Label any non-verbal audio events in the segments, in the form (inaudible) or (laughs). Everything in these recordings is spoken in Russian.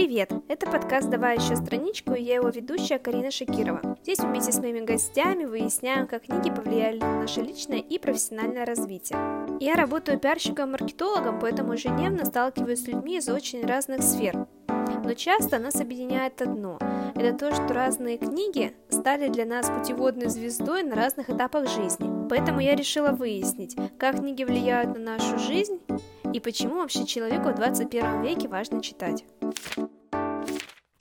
Привет! Это подкаст «Давай еще страничку» и я его ведущая Карина Шакирова. Здесь вместе с моими гостями выясняем, как книги повлияли на наше личное и профессиональное развитие. Я работаю пиарщиком-маркетологом, поэтому ежедневно сталкиваюсь с людьми из очень разных сфер. Но часто нас объединяет одно – это то, что разные книги стали для нас путеводной звездой на разных этапах жизни. Поэтому я решила выяснить, как книги влияют на нашу жизнь и почему вообще человеку в 21 веке важно читать.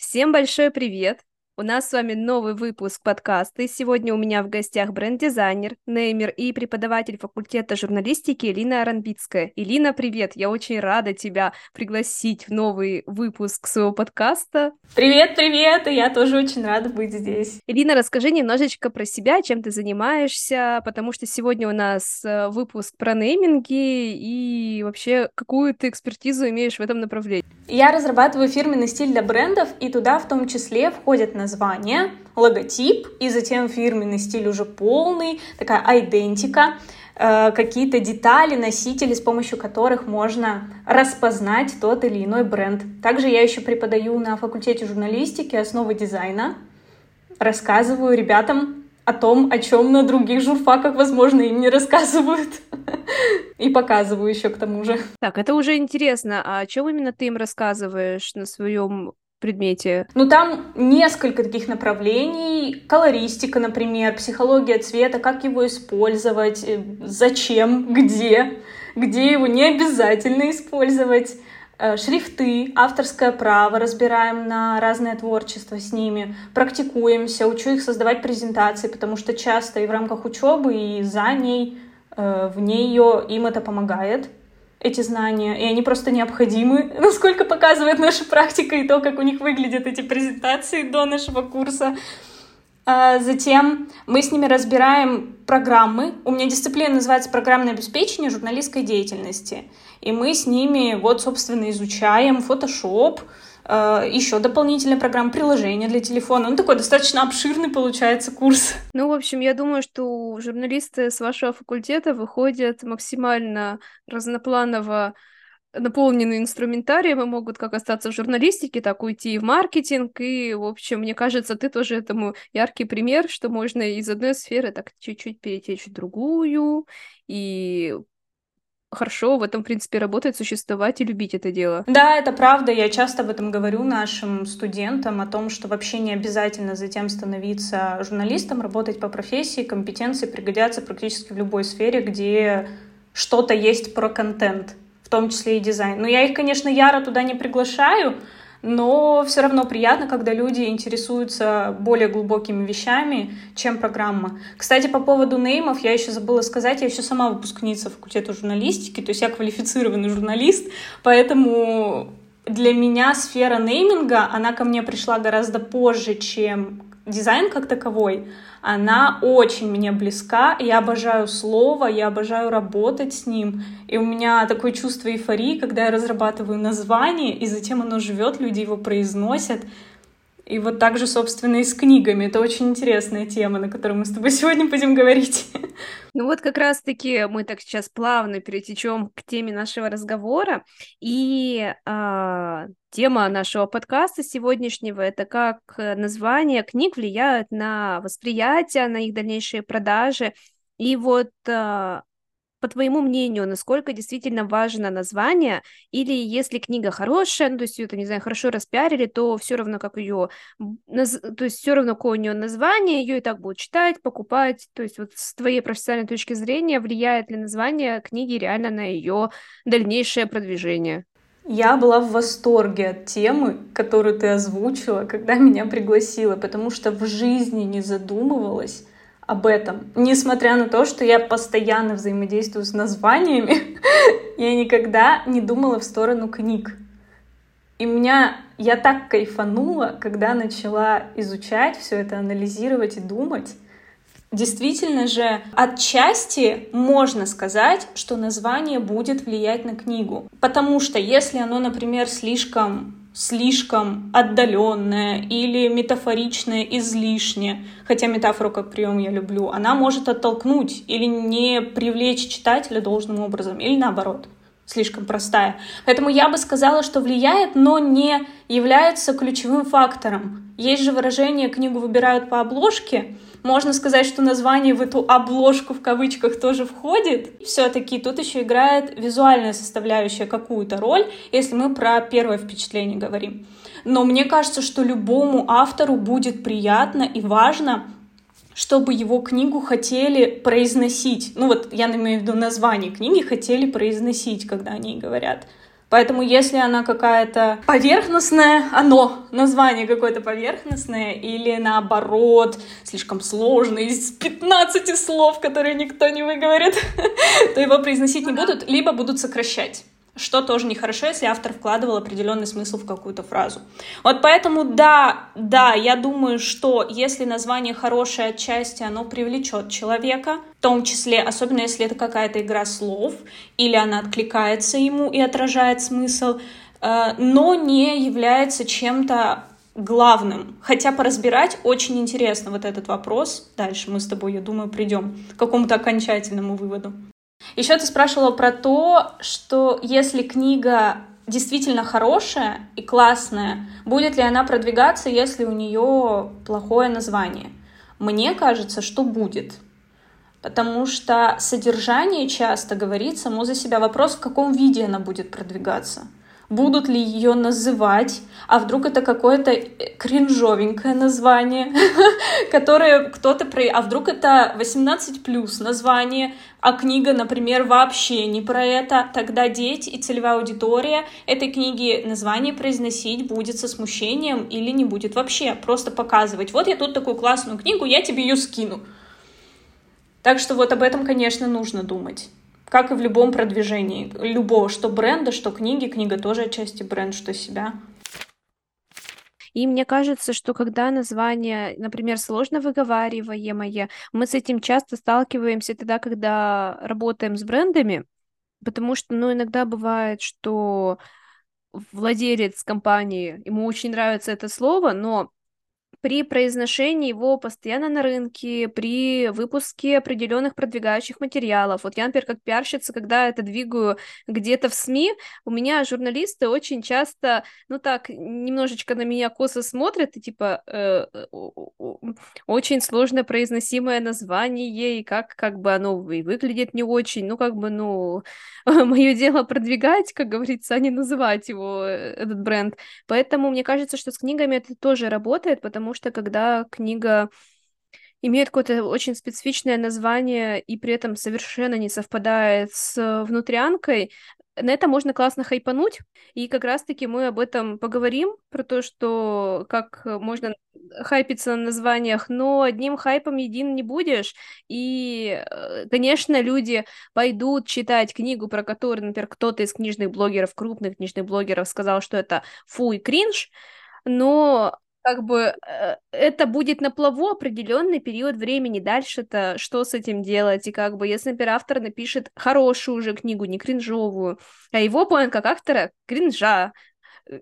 Всем большой привет! У нас с вами новый выпуск подкаста, и сегодня у меня в гостях бренд-дизайнер, неймер и преподаватель факультета журналистики Элина Аранбицкая. Элина, привет! Я очень рада тебя пригласить в новый выпуск своего подкаста. Привет, привет! И я тоже очень рада быть здесь. Элина, расскажи немножечко про себя, чем ты занимаешься, потому что сегодня у нас э, выпуск про нейминги и вообще какую ты экспертизу имеешь в этом направлении. Я разрабатываю фирменный стиль для брендов, и туда в том числе входят на название, логотип, и затем фирменный стиль уже полный, такая айдентика, э, какие-то детали, носители, с помощью которых можно распознать тот или иной бренд. Также я еще преподаю на факультете журналистики основы дизайна, рассказываю ребятам о том, о чем на других журфаках, возможно, им не рассказывают. (laughs) И показываю еще к тому же. Так, это уже интересно. А о чем именно ты им рассказываешь на своем предмете? Ну, там несколько таких направлений. Колористика, например, психология цвета, как его использовать, э, зачем, где, где его не обязательно использовать. Э, шрифты, авторское право, разбираем на разное творчество с ними, практикуемся, учу их создавать презентации, потому что часто и в рамках учебы, и за ней, э, в нее им это помогает эти знания, и они просто необходимы, (laughs) насколько показывает наша практика и то, как у них выглядят эти презентации до нашего курса. А затем мы с ними разбираем программы. У меня дисциплина называется программное обеспечение журналистской деятельности. И мы с ними вот, собственно, изучаем Photoshop, еще дополнительная программа, приложения для телефона. Ну, такой достаточно обширный получается курс. Ну, в общем, я думаю, что журналисты с вашего факультета выходят максимально разнопланово наполнены инструментарием и могут как остаться в журналистике, так уйти в маркетинг. И, в общем, мне кажется, ты тоже этому яркий пример, что можно из одной сферы так чуть-чуть перетечь в другую и хорошо в этом, в принципе, работать, существовать и любить это дело. Да, это правда. Я часто об этом говорю нашим студентам, о том, что вообще не обязательно затем становиться журналистом, работать по профессии, компетенции пригодятся практически в любой сфере, где что-то есть про контент, в том числе и дизайн. Но я их, конечно, яро туда не приглашаю, но все равно приятно, когда люди интересуются более глубокими вещами, чем программа. Кстати, по поводу неймов я еще забыла сказать, я еще сама выпускница факультета журналистики, то есть я квалифицированный журналист, поэтому для меня сфера нейминга, она ко мне пришла гораздо позже, чем дизайн как таковой, она очень мне близка. Я обожаю слово, я обожаю работать с ним. И у меня такое чувство эйфории, когда я разрабатываю название, и затем оно живет, люди его произносят. И вот так же, собственно, и с книгами. Это очень интересная тема, на которую мы с тобой сегодня будем говорить. Ну вот как раз-таки мы так сейчас плавно перетечем к теме нашего разговора. И а, тема нашего подкаста сегодняшнего это как название книг влияют на восприятие, на их дальнейшие продажи. И вот а, по твоему мнению, насколько действительно важно название, или если книга хорошая, ну, то есть это, не знаю, хорошо распиарили, то все равно как ее, то есть все равно какое у нее название, ее и так будут читать, покупать, то есть вот с твоей профессиональной точки зрения влияет ли название книги реально на ее дальнейшее продвижение? Я была в восторге от темы, которую ты озвучила, когда (laughs) меня пригласила, потому что в жизни не задумывалась об этом. Несмотря на то, что я постоянно взаимодействую с названиями, (laughs) я никогда не думала в сторону книг. И меня, я так кайфанула, когда начала изучать все это, анализировать и думать. Действительно же, отчасти можно сказать, что название будет влиять на книгу. Потому что если оно, например, слишком слишком отдаленная или метафоричная излишне, хотя метафору как прием я люблю, она может оттолкнуть или не привлечь читателя должным образом, или наоборот, слишком простая. Поэтому я бы сказала, что влияет, но не является ключевым фактором. Есть же выражение «книгу выбирают по обложке», можно сказать, что название в эту обложку в кавычках тоже входит. Все-таки тут еще играет визуальная составляющая какую-то роль, если мы про первое впечатление говорим. Но мне кажется, что любому автору будет приятно и важно чтобы его книгу хотели произносить. Ну вот я имею в виду название книги хотели произносить, когда они говорят. Поэтому если она какая-то поверхностная, оно, название какое-то поверхностное, или наоборот, слишком сложное, из 15 слов, которые никто не выговорит, (laughs) то его произносить не будут, либо будут сокращать что тоже нехорошо, если автор вкладывал определенный смысл в какую-то фразу. Вот поэтому да, да, я думаю, что если название хорошее отчасти, оно привлечет человека, в том числе, особенно если это какая-то игра слов, или она откликается ему и отражает смысл, э, но не является чем-то главным. Хотя поразбирать очень интересно вот этот вопрос. Дальше мы с тобой, я думаю, придем к какому-то окончательному выводу. Еще ты спрашивала про то, что если книга действительно хорошая и классная, будет ли она продвигаться, если у нее плохое название? Мне кажется, что будет. Потому что содержание часто говорит само за себя. Вопрос, в каком виде она будет продвигаться будут ли ее называть, а вдруг это какое-то э, кринжовенькое название, (laughs) которое кто-то про... А вдруг это 18 плюс название, а книга, например, вообще не про это, тогда дети и целевая аудитория этой книги название произносить будет со смущением или не будет вообще, просто показывать. Вот я тут такую классную книгу, я тебе ее скину. Так что вот об этом, конечно, нужно думать как и в любом продвижении, любого, что бренда, что книги, книга тоже отчасти бренд, что себя. И мне кажется, что когда название, например, сложно выговариваемое, мы с этим часто сталкиваемся тогда, когда работаем с брендами, потому что, ну, иногда бывает, что владелец компании, ему очень нравится это слово, но при произношении его постоянно на рынке, при выпуске определенных продвигающих материалов. Вот я, например, как пиарщица, когда это двигаю где-то в СМИ, у меня журналисты очень часто, ну так, немножечко на меня косо смотрят, и типа э, очень сложно произносимое название, и как, как бы оно и выглядит не очень, ну как бы, ну, (laughs) мое дело продвигать, как говорится, а не называть его, э, этот бренд. Поэтому мне кажется, что с книгами это тоже работает, потому потому что когда книга имеет какое-то очень специфичное название и при этом совершенно не совпадает с внутрянкой, на это можно классно хайпануть, и как раз-таки мы об этом поговорим, про то, что как можно хайпиться на названиях, но одним хайпом един не будешь, и, э, конечно, люди пойдут читать книгу, про которую, например, кто-то из книжных блогеров, крупных книжных блогеров сказал, что это фу и кринж, но как бы э, это будет на плаву определенный период времени. Дальше-то что с этим делать? И как бы, если, например, автор напишет хорошую уже книгу, не кринжовую, а его понял как автора кринжа,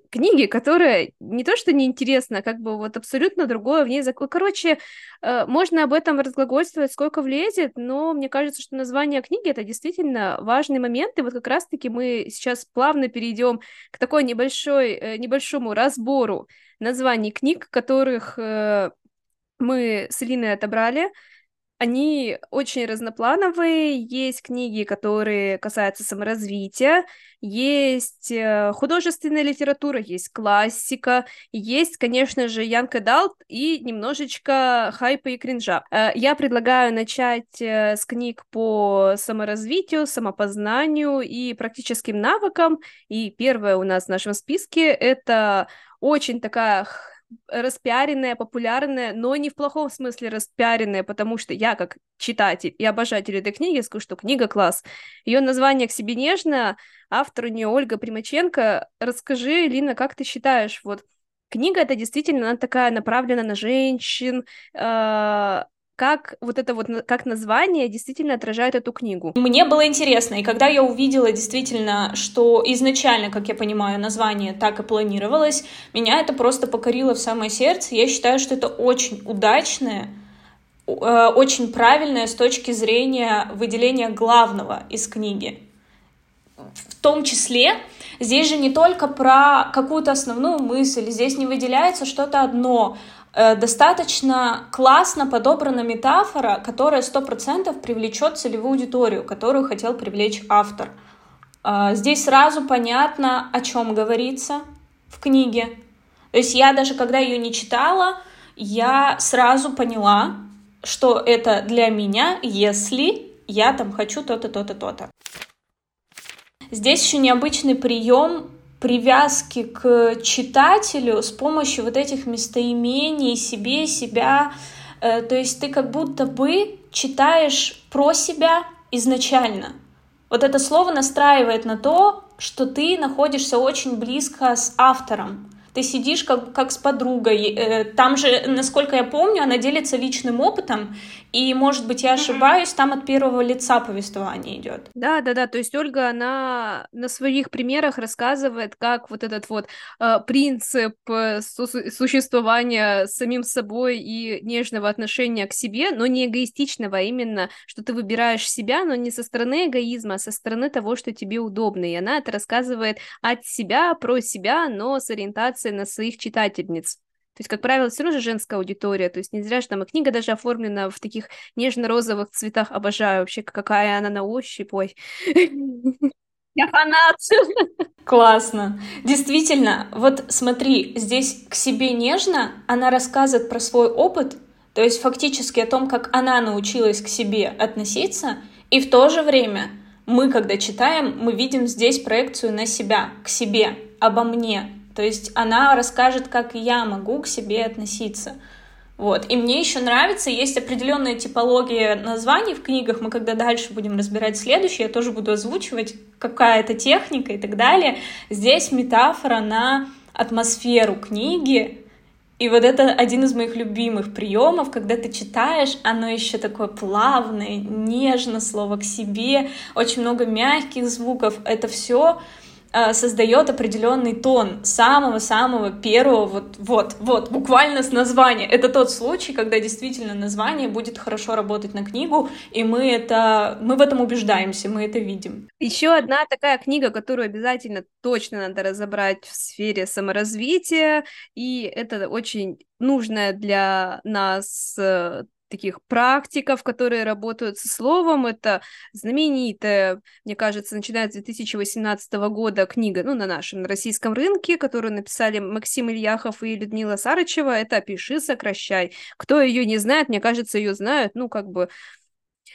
книги, которая не то что неинтересна, а как бы вот абсолютно другое в ней закон. Короче, э, можно об этом разглагольствовать, сколько влезет, но мне кажется, что название книги это действительно важный момент, и вот как раз-таки мы сейчас плавно перейдем к такой небольшой, небольшому разбору названий книг, которых э, мы с Линой отобрали. Они очень разноплановые. Есть книги, которые касаются саморазвития, есть э, художественная литература, есть классика, есть, конечно же, Young Adult и немножечко хайпа и кринжа. Э, я предлагаю начать э, с книг по саморазвитию, самопознанию и практическим навыкам. И первое у нас в нашем списке — это очень такая распиаренная, популярная, но не в плохом смысле распиаренная, потому что я, как читатель и обожатель этой книги, скажу, что книга класс. Ее название «К себе нежно», автор у нее Ольга Примаченко. Расскажи, Лина, как ты считаешь, вот книга это действительно она такая направлена на женщин, э, как вот это вот как название действительно отражает эту книгу. Мне было интересно, и когда я увидела действительно, что изначально, как я понимаю, название так и планировалось, меня это просто покорило в самое сердце. Я считаю, что это очень удачное, э, очень правильное с точки зрения выделения главного из книги. В том числе Здесь же не только про какую-то основную мысль, здесь не выделяется что-то одно. Э, достаточно классно подобрана метафора, которая сто процентов привлечет целевую аудиторию, которую хотел привлечь автор. Э, здесь сразу понятно, о чем говорится в книге. То есть я даже когда ее не читала, я сразу поняла, что это для меня, если я там хочу то-то, то-то, то-то. Здесь еще необычный прием привязки к читателю с помощью вот этих местоимений себе, себя. Э, то есть ты как будто бы читаешь про себя изначально. Вот это слово настраивает на то, что ты находишься очень близко с автором ты сидишь как, как с подругой. Э, там же, насколько я помню, она делится личным опытом, и, может быть, я ошибаюсь, там от первого лица повествование идет. Да, да, да. То есть Ольга, она на своих примерах рассказывает, как вот этот вот э, принцип э, су- существования с самим собой и нежного отношения к себе, но не эгоистичного, а именно, что ты выбираешь себя, но не со стороны эгоизма, а со стороны того, что тебе удобно. И она это рассказывает от себя, про себя, но с ориентацией ориентация на своих читательниц. То есть, как правило, все равно же женская аудитория. То есть не зря же там и книга даже оформлена в таких нежно-розовых цветах. Обожаю вообще, какая она на ощупь. Ой. (laughs) Я фанат. Классно. Действительно, вот смотри, здесь к себе нежно, она рассказывает про свой опыт, то есть фактически о том, как она научилась к себе относиться, и в то же время мы, когда читаем, мы видим здесь проекцию на себя, к себе, обо мне, то есть она расскажет, как я могу к себе относиться. Вот. И мне еще нравится, есть определенная типология названий в книгах. Мы когда дальше будем разбирать следующее, я тоже буду озвучивать, какая это техника и так далее. Здесь метафора на атмосферу книги. И вот это один из моих любимых приемов, когда ты читаешь, оно еще такое плавное, нежно, слово к себе, очень много мягких звуков. Это все создает определенный тон самого-самого первого, вот, вот, вот, буквально с названия. Это тот случай, когда действительно название будет хорошо работать на книгу, и мы это, мы в этом убеждаемся, мы это видим. Еще одна такая книга, которую обязательно точно надо разобрать в сфере саморазвития, и это очень нужная для нас э, таких практиков, которые работают со словом. Это знаменитая, мне кажется, начиная с 2018 года книга, ну, на нашем на российском рынке, которую написали Максим Ильяхов и Людмила Сарычева. Это «Пиши, сокращай». Кто ее не знает, мне кажется, ее знают, ну, как бы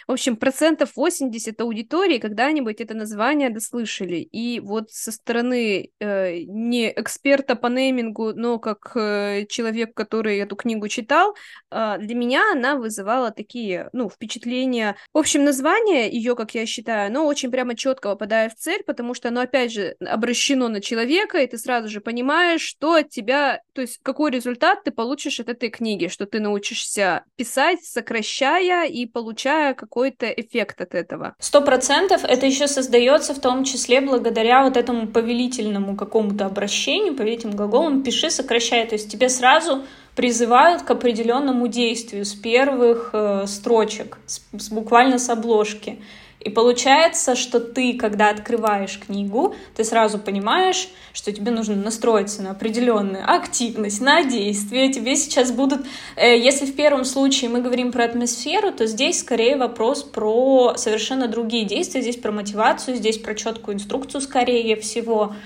в общем, процентов 80 аудитории когда-нибудь это название дослышали. И вот со стороны э, не эксперта по неймингу, но как э, человек, который эту книгу читал, э, для меня она вызывала такие, ну, впечатления. В общем, название ее, как я считаю, оно очень прямо четко попадает в цель, потому что оно, опять же, обращено на человека, и ты сразу же понимаешь, что от тебя, то есть какой результат ты получишь от этой книги, что ты научишься писать, сокращая и получая какой-то эффект от этого. Сто процентов это еще создается в том числе благодаря вот этому повелительному какому-то обращению, повелительным глаголам «пиши, сокращай». То есть тебе сразу призывают к определенному действию с первых э, строчек, с, с, буквально с обложки. И получается, что ты, когда открываешь книгу, ты сразу понимаешь, что тебе нужно настроиться на определенную активность, на действие. Тебе сейчас будут, э, если в первом случае мы говорим про атмосферу, то здесь скорее вопрос про совершенно другие действия. Здесь про мотивацию, здесь про четкую инструкцию, скорее всего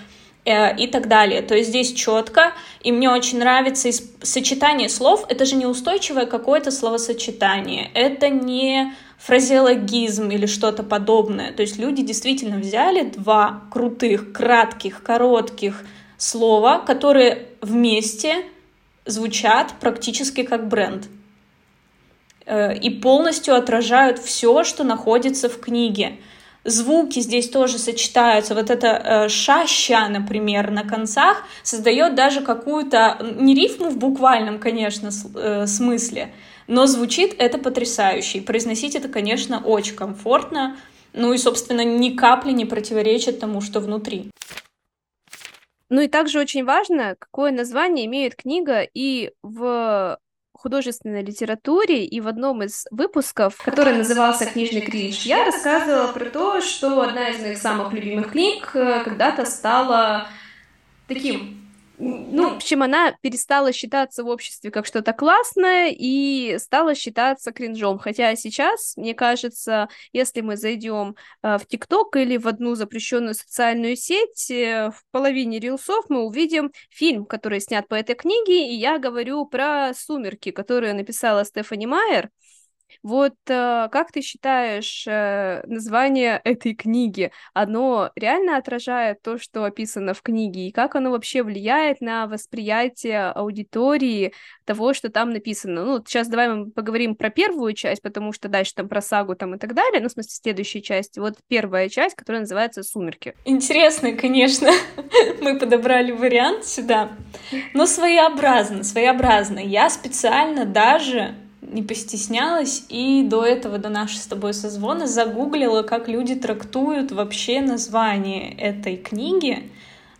э, и так далее. То есть здесь четко, и мне очень нравится сочетание слов. Это же не устойчивое какое-то словосочетание, это не фразеологизм или что-то подобное. То есть люди действительно взяли два крутых, кратких, коротких слова, которые вместе звучат практически как бренд э, и полностью отражают все, что находится в книге. Звуки здесь тоже сочетаются. Вот это э, шаща, например, на концах создает даже какую-то, не рифму в буквальном, конечно, э, смысле, но звучит это потрясающе. И произносить это, конечно, очень комфортно. Ну и, собственно, ни капли не противоречит тому, что внутри. Ну и также очень важно, какое название имеет книга и в художественной литературе, и в одном из выпусков, который назывался «Книжный кринж», я рассказывала про то, что одна из моих самых любимых книг э, когда-то стала таким ну, в общем, она перестала считаться в обществе как что-то классное и стала считаться кринжом. Хотя сейчас, мне кажется, если мы зайдем э, в ТикТок или в одну запрещенную социальную сеть, э, в половине рилсов мы увидим фильм, который снят по этой книге, и я говорю про «Сумерки», которые написала Стефани Майер. Вот э, как ты считаешь, э, название этой книги, оно реально отражает то, что описано в книге, и как оно вообще влияет на восприятие аудитории того, что там написано? Ну, сейчас давай мы поговорим про первую часть, потому что дальше там про сагу там и так далее, ну, в смысле, следующая часть. Вот первая часть, которая называется «Сумерки». Интересно, конечно. (laughs) мы подобрали вариант сюда, но своеобразно, своеобразно. Я специально даже не постеснялась и до этого, до нашего с тобой созвона, загуглила, как люди трактуют вообще название этой книги.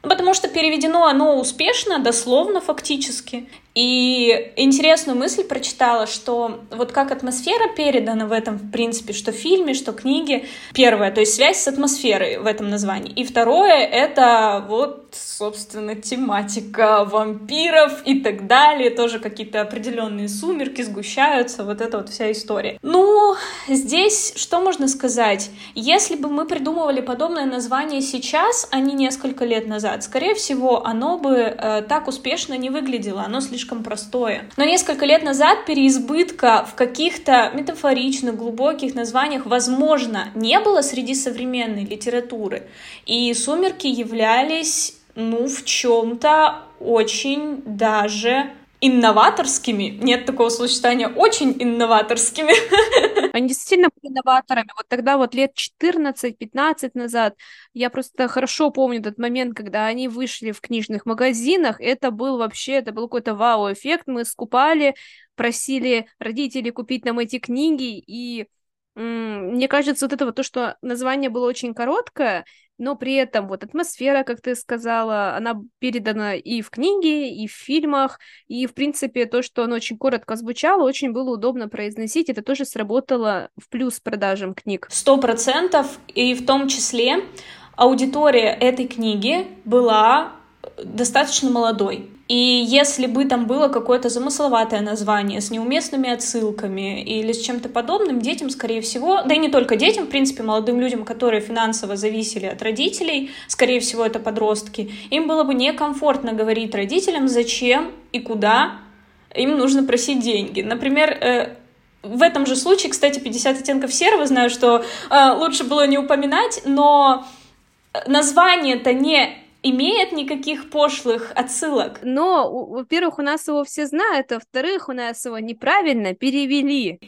Ну, потому что переведено оно успешно, дословно фактически. И интересную мысль прочитала, что вот как атмосфера передана в этом, в принципе, что в фильме, что в книге. Первое, то есть связь с атмосферой в этом названии. И второе, это вот, собственно, тематика вампиров и так далее. Тоже какие-то определенные сумерки сгущаются, вот эта вот вся история. Ну, здесь что можно сказать? Если бы мы придумывали подобное название сейчас, а не несколько лет назад, скорее всего, оно бы э, так успешно не выглядело. Оно слишком слишком простое. Но несколько лет назад переизбытка в каких-то метафоричных, глубоких названиях, возможно, не было среди современной литературы. И «Сумерки» являлись, ну, в чем-то очень даже инноваторскими. Нет такого сочетания очень инноваторскими. (laughs) Они действительно были инноваторами. Вот тогда вот лет 14-15 назад я просто хорошо помню этот момент, когда они вышли в книжных магазинах. Это был вообще, это был какой-то вау-эффект. Мы скупали, просили родителей купить нам эти книги, и мне кажется, вот это вот то, что название было очень короткое, но при этом вот атмосфера, как ты сказала, она передана и в книге, и в фильмах, и, в принципе, то, что оно очень коротко звучало, очень было удобно произносить, это тоже сработало в плюс продажам книг. Сто процентов, и в том числе аудитория этой книги была достаточно молодой. И если бы там было какое-то замысловатое название с неуместными отсылками или с чем-то подобным, детям, скорее всего, да и не только детям, в принципе, молодым людям, которые финансово зависели от родителей, скорее всего, это подростки, им было бы некомфортно говорить родителям, зачем и куда им нужно просить деньги. Например, э, в этом же случае, кстати, 50 оттенков серого, знаю, что э, лучше было не упоминать, но название-то не имеет никаких пошлых отсылок. Но, во-первых, у нас его все знают, а во-вторых, у нас его неправильно перевели.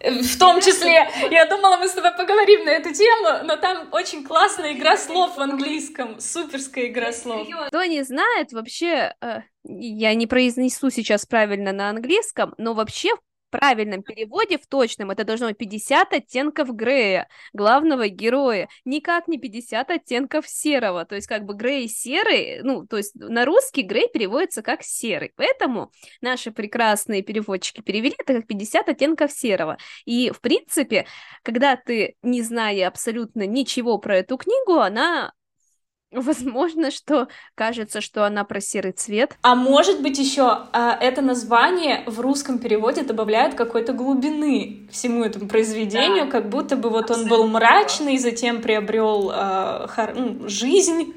В том числе, я думала, мы с тобой поговорим на эту тему, но там очень классная игра слов в английском, суперская игра слов. Кто не знает, вообще, э, я не произнесу сейчас правильно на английском, но вообще, в правильном переводе, в точном, это должно быть 50 оттенков Грея, главного героя, никак не 50 оттенков серого, то есть как бы Грей серый, ну, то есть на русский Грей переводится как серый, поэтому наши прекрасные переводчики перевели это как 50 оттенков серого, и, в принципе, когда ты, не зная абсолютно ничего про эту книгу, она Возможно, что кажется, что она про серый цвет. А может быть еще а, это название в русском переводе добавляет какой-то глубины всему этому произведению, да. как будто бы вот Абсолютно. он был мрачный, затем приобрел а, хар... ну, жизнь,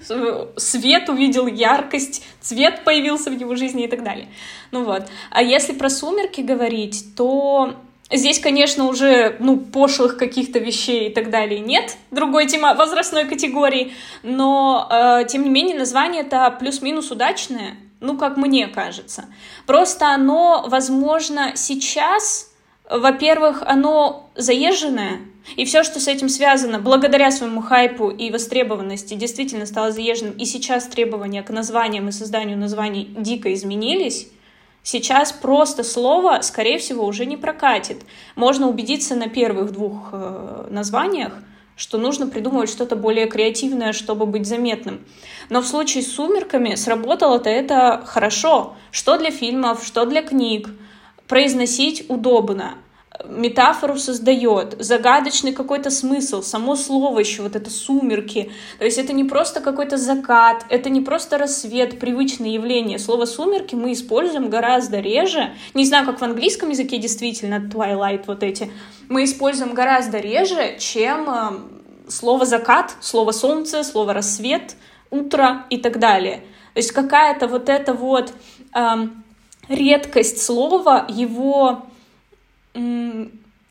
свет увидел яркость, цвет появился в его жизни и так далее. Ну вот. А если про сумерки говорить, то Здесь, конечно, уже ну, пошлых каких-то вещей и так далее нет, другой тема возрастной категории, но, э, тем не менее, название это плюс-минус удачное, ну, как мне кажется. Просто оно, возможно, сейчас, во-первых, оно заезженное, и все, что с этим связано, благодаря своему хайпу и востребованности, действительно стало заезженным, и сейчас требования к названиям и созданию названий дико изменились, Сейчас просто слово, скорее всего, уже не прокатит. Можно убедиться на первых двух э, названиях, что нужно придумывать что-то более креативное, чтобы быть заметным. Но в случае с «Сумерками» сработало-то это хорошо. Что для фильмов, что для книг. произносить удобно, метафору создает, загадочный какой-то смысл, само слово еще, вот это сумерки. То есть это не просто какой-то закат, это не просто рассвет, привычное явление. Слово сумерки мы используем гораздо реже. Не знаю, как в английском языке действительно twilight вот эти. Мы используем гораздо реже, чем э, слово закат, слово солнце, слово рассвет, утро и так далее. То есть какая-то вот эта вот эм, редкость слова, его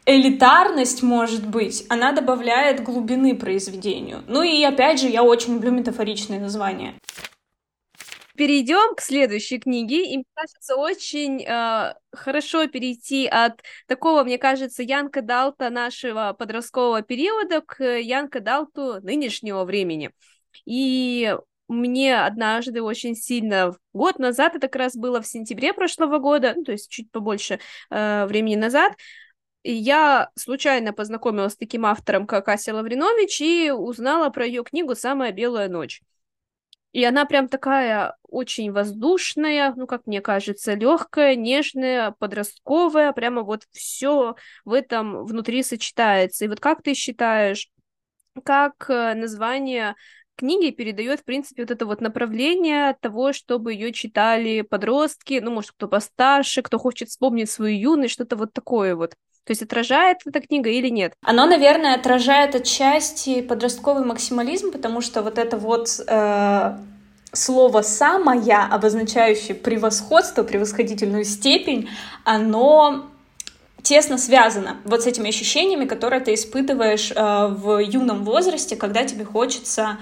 элитарность, может быть, она добавляет глубины произведению. Ну и опять же, я очень люблю метафоричные названия. Перейдем к следующей книге, и мне кажется, очень э, хорошо перейти от такого, мне кажется, Янка Далта нашего подросткового периода к Янка Далту нынешнего времени. И мне однажды очень сильно, год назад, это как раз было в сентябре прошлого года, ну, то есть чуть побольше э, времени назад, я случайно познакомилась с таким автором, как Ася Лавринович, и узнала про ее книгу «Самая белая ночь». И она прям такая очень воздушная, ну, как мне кажется, легкая, нежная, подростковая, прямо вот все в этом внутри сочетается. И вот как ты считаешь, как э, название книги передает, в принципе, вот это вот направление того, чтобы ее читали подростки, ну, может, кто постарше, кто хочет вспомнить свою юность, что-то вот такое вот. То есть отражает эта книга или нет? Оно, наверное, отражает отчасти подростковый максимализм, потому что вот это вот э, слово «самая», обозначающее превосходство, превосходительную степень, оно тесно связано вот с этими ощущениями, которые ты испытываешь э, в юном возрасте, когда тебе хочется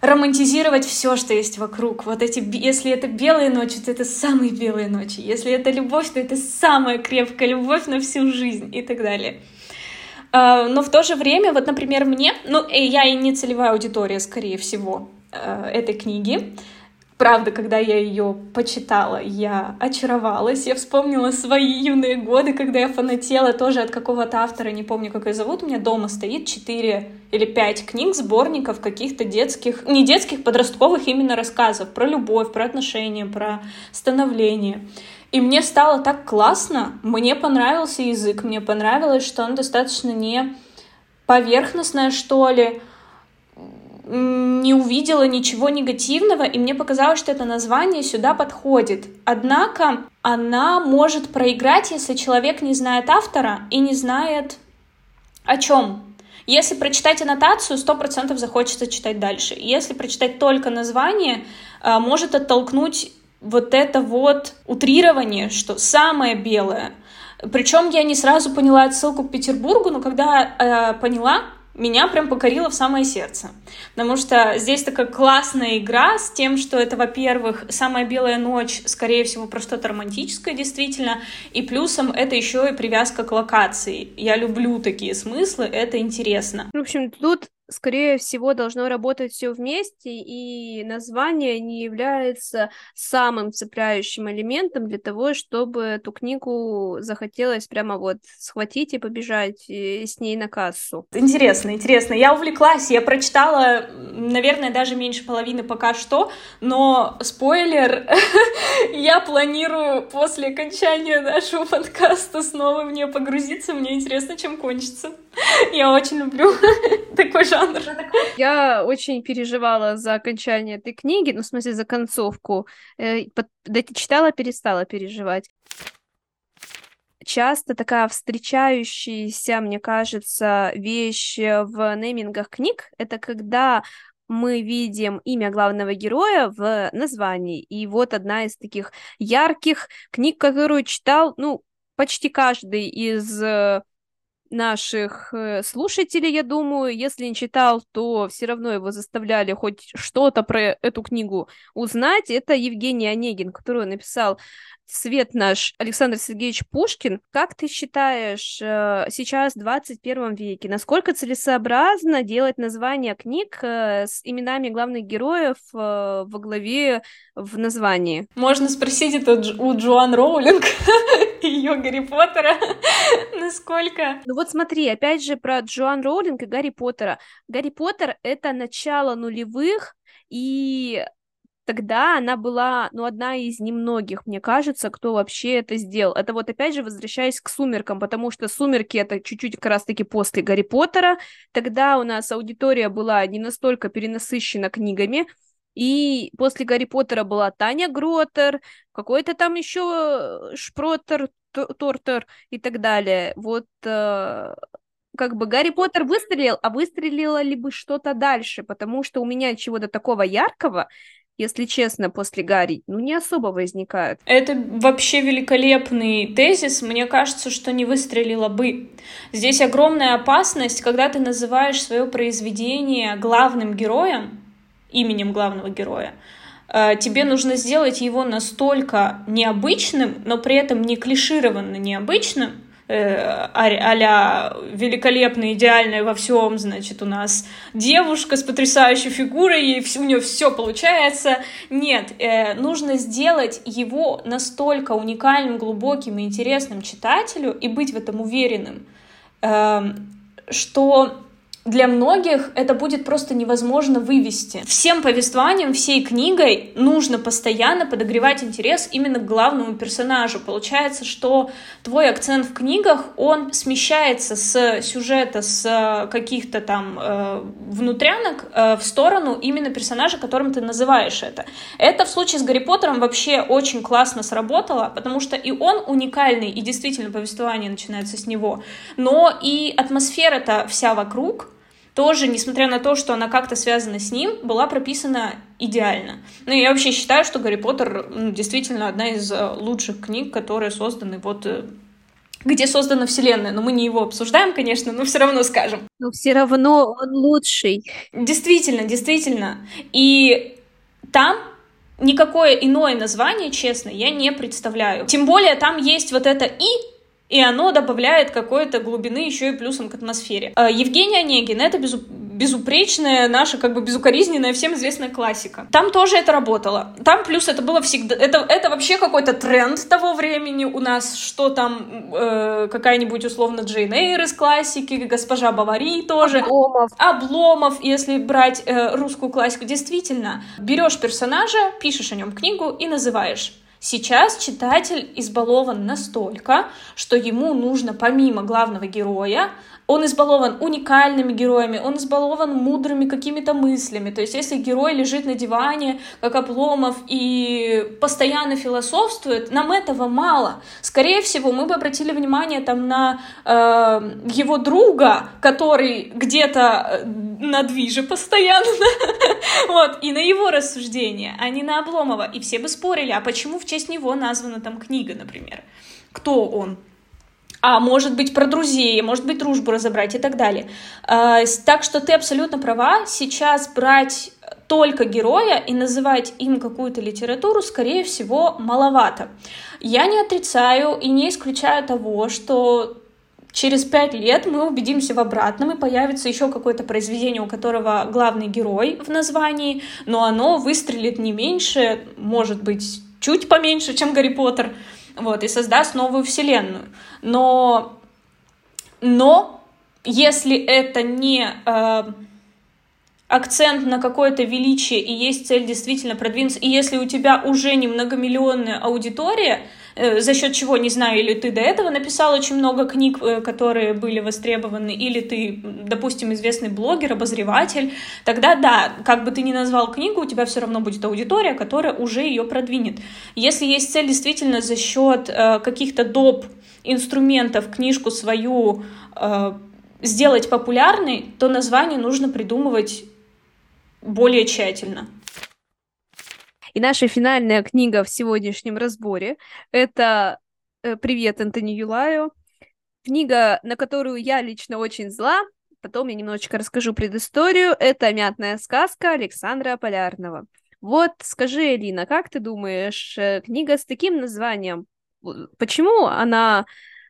романтизировать все, что есть вокруг. Вот эти, если это белые ночи, то это самые белые ночи. Если это любовь, то это самая крепкая любовь на всю жизнь и так далее. А, но в то же время, вот, например, мне, ну, я и не целевая аудитория, скорее всего, э, этой книги, Правда, когда я ее почитала, я очаровалась. Я вспомнила свои юные годы, когда я фанатела тоже от какого-то автора, не помню, как ее зовут. У меня дома стоит 4 или 5 книг, сборников каких-то детских, не детских, подростковых именно рассказов про любовь, про отношения, про становление. И мне стало так классно, мне понравился язык, мне понравилось, что он достаточно не поверхностное, что ли, не увидела ничего негативного, и мне показалось, что это название сюда подходит. Однако она может проиграть, если человек не знает автора и не знает о чем. Если прочитать аннотацию, сто процентов захочется читать дальше. Если прочитать только название, э, может оттолкнуть вот это вот утрирование, что самое белое. Причем я не сразу поняла отсылку к Петербургу, но когда э, поняла, меня прям покорило в самое сердце. Потому что здесь такая классная игра с тем, что это, во-первых, «Самая белая ночь», скорее всего, про что-то романтическое действительно, и плюсом это еще и привязка к локации. Я люблю такие смыслы, это интересно. В общем, тут скорее всего, должно работать все вместе, и название не является самым цепляющим элементом для того, чтобы эту книгу захотелось прямо вот схватить и побежать э, с ней на кассу. Интересно, интересно. Я увлеклась, я прочитала, наверное, даже меньше половины пока что, но спойлер, (laughs) я планирую после окончания нашего (laughs) подкаста снова в нее погрузиться. Мне интересно, чем кончится. Я очень люблю (laughs) такой жанр. Я очень переживала за окончание этой книги, ну, в смысле, за концовку. Э, читала, перестала переживать. Часто такая встречающаяся, мне кажется, вещь в неймингах книг — это когда мы видим имя главного героя в названии. И вот одна из таких ярких книг, которую читал, ну, почти каждый из э, наших э, слушателей, я думаю. Если не читал, то все равно его заставляли хоть что-то про эту книгу узнать. Это Евгений Онегин, который написал «Свет наш» Александр Сергеевич Пушкин. Как ты считаешь, э, сейчас, в 21 веке, насколько целесообразно делать названия книг э, с именами главных героев во главе в названии? Можно спросить это у Джоан Роулинг (laughs) ее Гарри Поттера. (laughs) Насколько? Ну вот смотри, опять же про Джоан Роулинг и Гарри Поттера. Гарри Поттер — это начало нулевых, и тогда она была, ну, одна из немногих, мне кажется, кто вообще это сделал. Это вот опять же возвращаясь к «Сумеркам», потому что «Сумерки» — это чуть-чуть как раз-таки после «Гарри Поттера». Тогда у нас аудитория была не настолько перенасыщена книгами, и после Гарри Поттера была Таня Гротер, какой-то там еще Шпроттер, Тортер и так далее. Вот э, как бы Гарри Поттер выстрелил, а выстрелило ли бы что-то дальше, потому что у меня чего-то такого яркого, если честно, после Гарри, ну, не особо возникает. Это вообще великолепный тезис. Мне кажется, что не выстрелило бы. Здесь огромная опасность, когда ты называешь свое произведение главным героем, именем главного героя, э, тебе нужно сделать его настолько необычным, но при этом не клишированно необычным, а-ля великолепная, идеальная во всем, значит, у нас девушка с потрясающей фигурой, и у нее все получается. Нет, э, нужно сделать его настолько уникальным, глубоким и интересным читателю и быть в этом уверенным, эм, что для многих это будет просто невозможно вывести. Всем повествованием, всей книгой нужно постоянно подогревать интерес именно к главному персонажу. Получается, что твой акцент в книгах, он смещается с сюжета, с каких-то там э, внутрянок э, в сторону именно персонажа, которым ты называешь это. Это в случае с Гарри Поттером вообще очень классно сработало, потому что и он уникальный, и действительно повествование начинается с него, но и атмосфера-то вся вокруг, тоже, несмотря на то, что она как-то связана с ним, была прописана идеально. Ну, я вообще считаю, что «Гарри Поттер» ну, действительно одна из э, лучших книг, которые созданы вот э, где создана Вселенная. Но мы не его обсуждаем, конечно, но все равно скажем. Но все равно он лучший. Действительно, действительно. И там никакое иное название, честно, я не представляю. Тем более там есть вот это «и», и оно добавляет какой-то глубины еще и плюсом к атмосфере. А, Евгений Онегин — это безу безупречная наша, как бы безукоризненная, всем известная классика. Там тоже это работало. Там плюс это было всегда... Это, это вообще какой-то тренд того времени у нас, что там э, какая-нибудь условно Джейн Эйр из классики, госпожа Бавари тоже. Обломов. Обломов, если брать э, русскую классику. Действительно, берешь персонажа, пишешь о нем книгу и называешь. Сейчас читатель избалован настолько, что ему нужно помимо главного героя он избалован уникальными героями, он избалован мудрыми какими-то мыслями. То есть, если герой лежит на диване, как Обломов, и постоянно философствует, нам этого мало. Скорее всего, мы бы обратили внимание там на э, его друга, который где-то э, на движе постоянно, (laughs) вот, и на его рассуждения, а не на Обломова. И все бы спорили, а почему в честь него названа там книга, например? Кто он? а может быть про друзей, может быть дружбу разобрать и так далее. А, так что ты абсолютно права, сейчас брать только героя и называть им какую-то литературу, скорее всего, маловато. Я не отрицаю и не исключаю того, что через пять лет мы убедимся в обратном, и появится еще какое-то произведение, у которого главный герой в названии, но оно выстрелит не меньше, может быть, чуть поменьше, чем Гарри Поттер, вот, и создаст новую вселенную. Но, но если это не э, акцент на какое-то величие и есть цель действительно продвинуться, и если у тебя уже не многомиллионная аудитория, за счет чего, не знаю, или ты до этого написал очень много книг, э, которые были востребованы, или ты, допустим, известный блогер, обозреватель, тогда да, как бы ты ни назвал книгу, у тебя все равно будет аудитория, которая уже ее продвинет. Если есть цель действительно за счет э, каких-то доп инструментов книжку свою сделать популярной, то название нужно придумывать более тщательно. И наша финальная книга в сегодняшнем разборе — это э, «Привет, Антони Юлаю». Книга, на которую я лично очень зла, потом я немножечко расскажу предысторию. Это «Мятная сказка» Александра Полярного. Вот скажи, Элина, как ты думаешь, э, книга с таким названием, почему она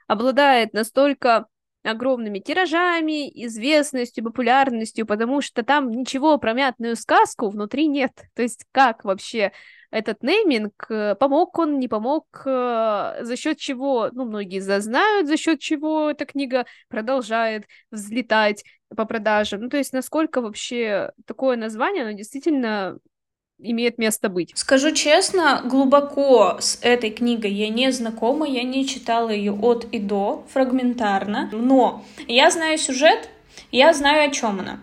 обладает настолько огромными тиражами, известностью, популярностью, потому что там ничего про мятную сказку внутри нет. То есть как вообще этот нейминг, э, помог он, не помог, э, за счет чего, ну, многие зазнают, за счет чего эта книга продолжает взлетать по продажам. Ну, то есть насколько вообще такое название, оно действительно имеет место быть. Скажу честно, глубоко с этой книгой я не знакома, я не читала ее от и до, фрагментарно, но я знаю сюжет, я знаю, о чем она.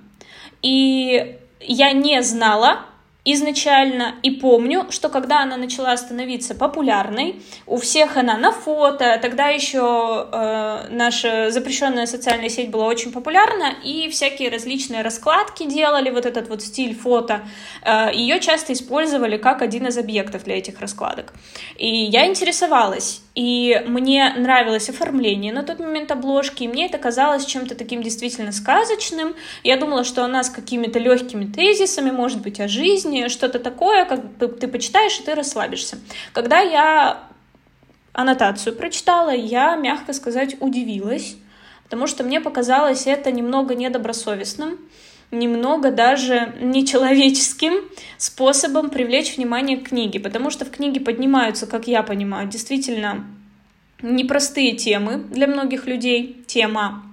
И я не знала, изначально и помню, что когда она начала становиться популярной, у всех она на фото, тогда еще э, наша запрещенная социальная сеть была очень популярна, и всякие различные раскладки делали, вот этот вот стиль фото, э, ее часто использовали как один из объектов для этих раскладок. И я интересовалась, и мне нравилось оформление на тот момент обложки, и мне это казалось чем-то таким действительно сказочным. Я думала, что она с какими-то легкими тезисами, может быть, о жизни, что-то такое, как ты почитаешь, и ты расслабишься. Когда я аннотацию прочитала, я, мягко сказать, удивилась, потому что мне показалось это немного недобросовестным, немного даже нечеловеческим способом привлечь внимание к книге, потому что в книге поднимаются, как я понимаю, действительно непростые темы для многих людей, тема.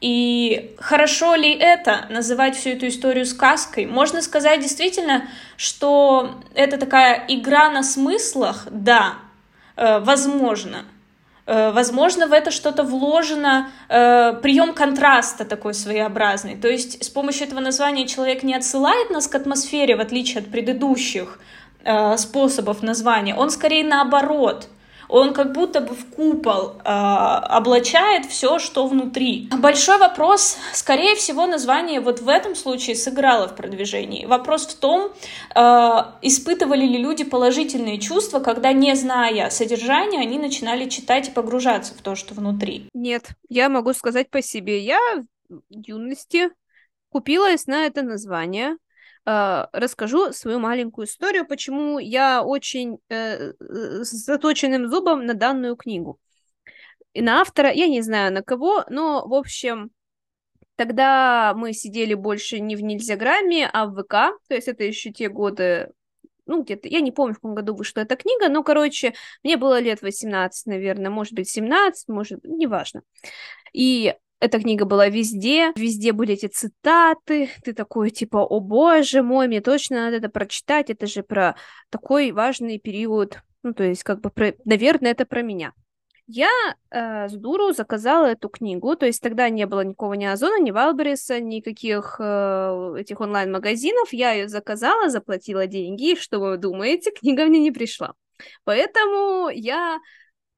И хорошо ли это, называть всю эту историю сказкой? Можно сказать действительно, что это такая игра на смыслах, да, э, возможно, возможно, в это что-то вложено, э, прием контраста такой своеобразный. То есть с помощью этого названия человек не отсылает нас к атмосфере, в отличие от предыдущих э, способов названия. Он скорее наоборот – он как будто бы в купол э, облачает все, что внутри. Большой вопрос, скорее всего, название вот в этом случае сыграло в продвижении. Вопрос в том, э, испытывали ли люди положительные чувства, когда, не зная содержания, они начинали читать и погружаться в то, что внутри. Нет, я могу сказать по себе. Я в юности купилась на это название, а, расскажу свою маленькую историю, почему я очень э, с заточенным зубом на данную книгу. И на автора, я не знаю на кого, но, в общем, тогда мы сидели больше не в Нельзяграмме, а в ВК, то есть это еще те годы, ну, где-то, я не помню, в каком году вышла эта книга, но, короче, мне было лет 18, наверное, может быть, 17, может, неважно. И эта книга была везде, везде были эти цитаты, ты такой типа, о боже мой, мне точно надо это прочитать, это же про такой важный период, ну то есть как бы, про... наверное, это про меня. Я э, с дуру заказала эту книгу, то есть тогда не было никакого ни Озона, ни Валбериса, никаких э, этих онлайн-магазинов. Я ее заказала, заплатила деньги, что вы думаете, (laughs) книга мне не пришла. Поэтому я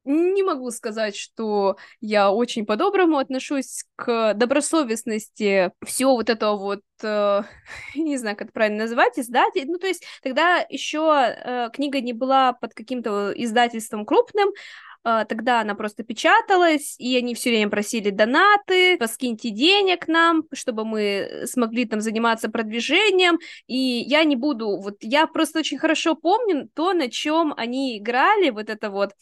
не могу сказать, что я очень по-доброму отношусь к добросовестности всего вот этого вот, э, (laughs) не знаю, как это правильно назвать, издатель. Ну, то есть тогда еще э, книга не была под каким-то издательством крупным, э, тогда она просто печаталась, и они все время просили донаты, поскиньте денег нам, чтобы мы смогли там заниматься продвижением, и я не буду, вот я просто очень хорошо помню то, на чем они играли, вот это вот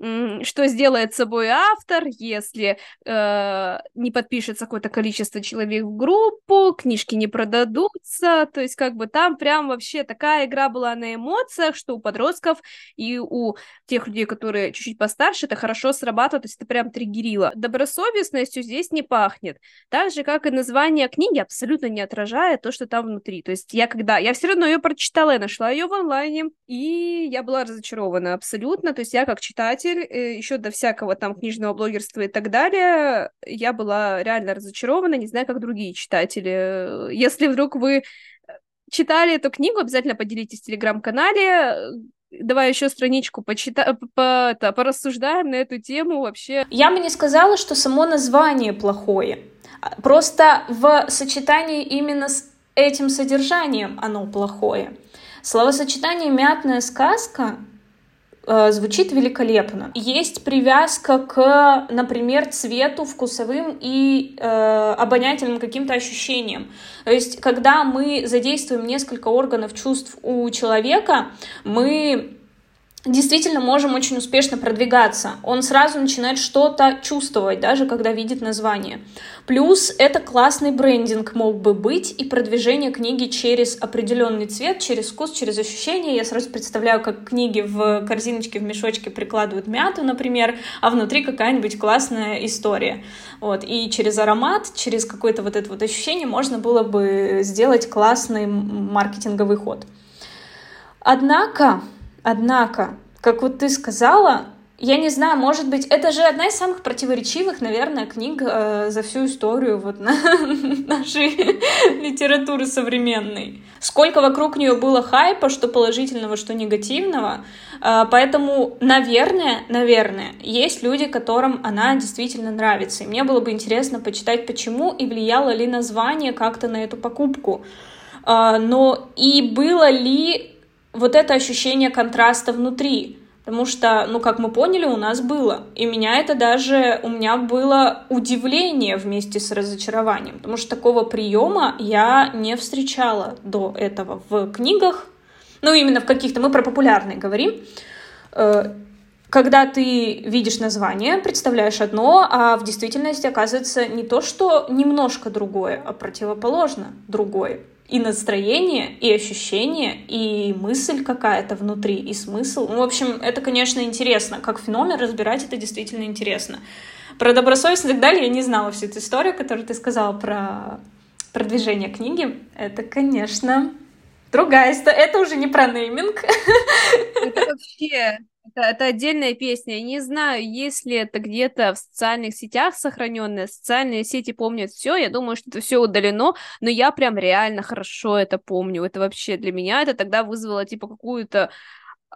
что сделает собой автор, если э, не подпишется какое-то количество человек в группу, книжки не продадутся, то есть как бы там прям вообще такая игра была на эмоциях, что у подростков и у тех людей, которые чуть-чуть постарше, это хорошо срабатывает, то есть это прям триггерило. Добросовестностью здесь не пахнет, так же, как и название книги абсолютно не отражает то, что там внутри, то есть я когда, я все равно ее прочитала, я нашла ее в онлайне, и я была разочарована абсолютно, то есть я как читатель читатель, э, еще до всякого там книжного блогерства и так далее, я была реально разочарована, не знаю, как другие читатели. Если вдруг вы читали эту книгу, обязательно поделитесь в телеграм-канале, давай еще страничку почита... по, это, порассуждаем на эту тему вообще. Я бы не сказала, что само название плохое. Просто в сочетании именно с этим содержанием оно плохое. Словосочетание «мятная сказка» Э, звучит великолепно. Есть привязка к, например, цвету, вкусовым и э, обонятельным каким-то ощущениям. То есть, когда мы задействуем несколько органов чувств у человека, мы действительно можем очень успешно продвигаться. Он сразу начинает что-то чувствовать, даже когда видит название. Плюс это классный брендинг мог бы быть и продвижение книги через определенный цвет, через вкус, через ощущения. Я сразу представляю, как книги в корзиночке, в мешочке прикладывают мяту, например, а внутри какая-нибудь классная история. Вот. И через аромат, через какое-то вот это вот ощущение можно было бы сделать классный маркетинговый ход. Однако, однако, как вот ты сказала, я не знаю, может быть, это же одна из самых противоречивых, наверное, книг э, за всю историю вот на, (laughs) нашей литературы современной. Сколько вокруг нее было хайпа, что положительного, что негативного. Э, поэтому, наверное, наверное, есть люди, которым она действительно нравится. И мне было бы интересно почитать, почему и влияло ли название как-то на эту покупку. Э, но и было ли вот это ощущение контраста внутри. Потому что, ну, как мы поняли, у нас было. И меня это даже, у меня было удивление вместе с разочарованием. Потому что такого приема я не встречала до этого в книгах. Ну, именно в каких-то, мы про популярные говорим. Э, когда ты видишь название, представляешь одно, а в действительности оказывается не то, что немножко другое, а противоположно другое и настроение, и ощущение, и мысль какая-то внутри, и смысл. Ну, в общем, это, конечно, интересно. Как феномен разбирать это действительно интересно. Про добросовестность и так далее я не знала всю эту историю, которую ты сказала про продвижение книги. Это, конечно, другая история. Это уже не про нейминг. Это вообще это, это отдельная песня. Не знаю, есть ли это где-то в социальных сетях сохраненное. Социальные сети помнят все. Я думаю, что это все удалено, но я прям реально хорошо это помню. Это вообще для меня это тогда вызвало типа какую-то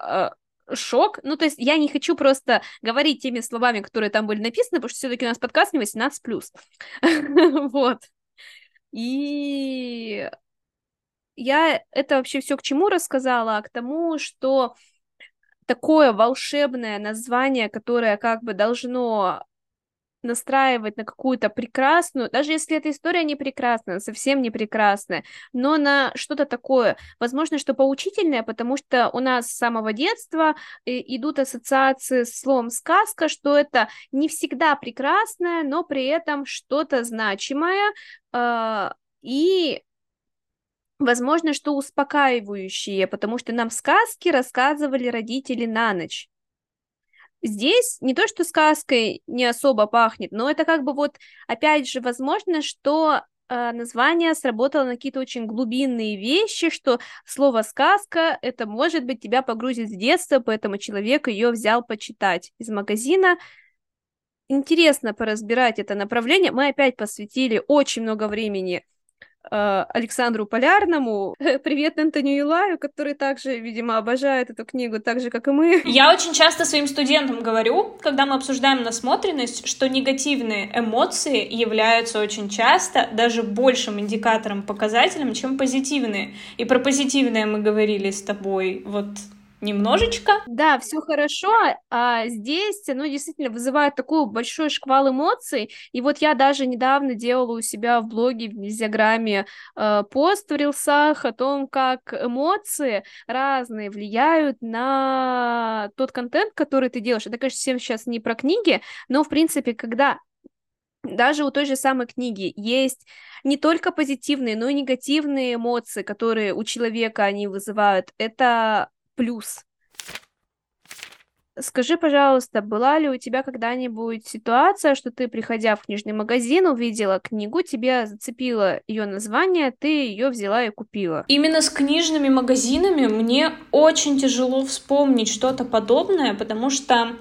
э, шок. Ну, то есть я не хочу просто говорить теми словами, которые там были написаны, потому что все-таки у нас подкаст не 18+. (laughs) Вот. И я это вообще все к чему рассказала? А к тому, что такое волшебное название, которое как бы должно настраивать на какую-то прекрасную, даже если эта история не прекрасная, совсем не прекрасная, но на что-то такое, возможно, что поучительное, потому что у нас с самого детства идут ассоциации с словом сказка, что это не всегда прекрасное, но при этом что-то значимое, э, и Возможно, что успокаивающие, потому что нам сказки рассказывали родители на ночь. Здесь не то, что сказкой не особо пахнет, но это как бы вот, опять же, возможно, что э, название сработало на какие-то очень глубинные вещи, что слово сказка, это может быть тебя погрузит в детство, поэтому человек ее взял почитать из магазина. Интересно поразбирать это направление. Мы опять посвятили очень много времени Александру Полярному. (laughs) Привет Антонию Илаю, который также, видимо, обожает эту книгу, так же, как и мы. Я очень часто своим студентам говорю, когда мы обсуждаем насмотренность, что негативные эмоции являются очень часто даже большим индикатором, показателем, чем позитивные. И про позитивные мы говорили с тобой вот немножечко. Да, все хорошо, а здесь, ну, действительно вызывает такой большой шквал эмоций, и вот я даже недавно делала у себя в блоге, в Низиограмме э, пост в рилсах о том, как эмоции разные влияют на тот контент, который ты делаешь. Это, конечно, всем сейчас не про книги, но, в принципе, когда даже у той же самой книги есть не только позитивные, но и негативные эмоции, которые у человека они вызывают. Это плюс. Скажи, пожалуйста, была ли у тебя когда-нибудь ситуация, что ты, приходя в книжный магазин, увидела книгу, тебе зацепило ее название, ты ее взяла и купила? Именно с книжными магазинами мне очень тяжело вспомнить что-то подобное, потому что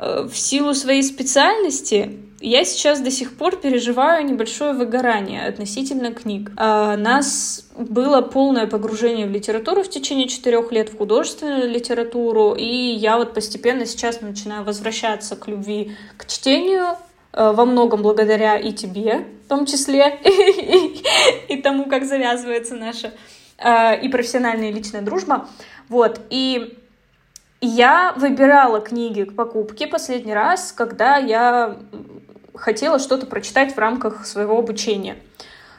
в силу своей специальности я сейчас до сих пор переживаю небольшое выгорание относительно книг. А, нас было полное погружение в литературу в течение четырех лет, в художественную литературу, и я вот постепенно сейчас начинаю возвращаться к любви к чтению, а, во многом благодаря и тебе, в том числе, (laughs) и тому, как завязывается наша а, и профессиональная и личная дружба. Вот, и я выбирала книги к покупке последний раз, когда я хотела что-то прочитать в рамках своего обучения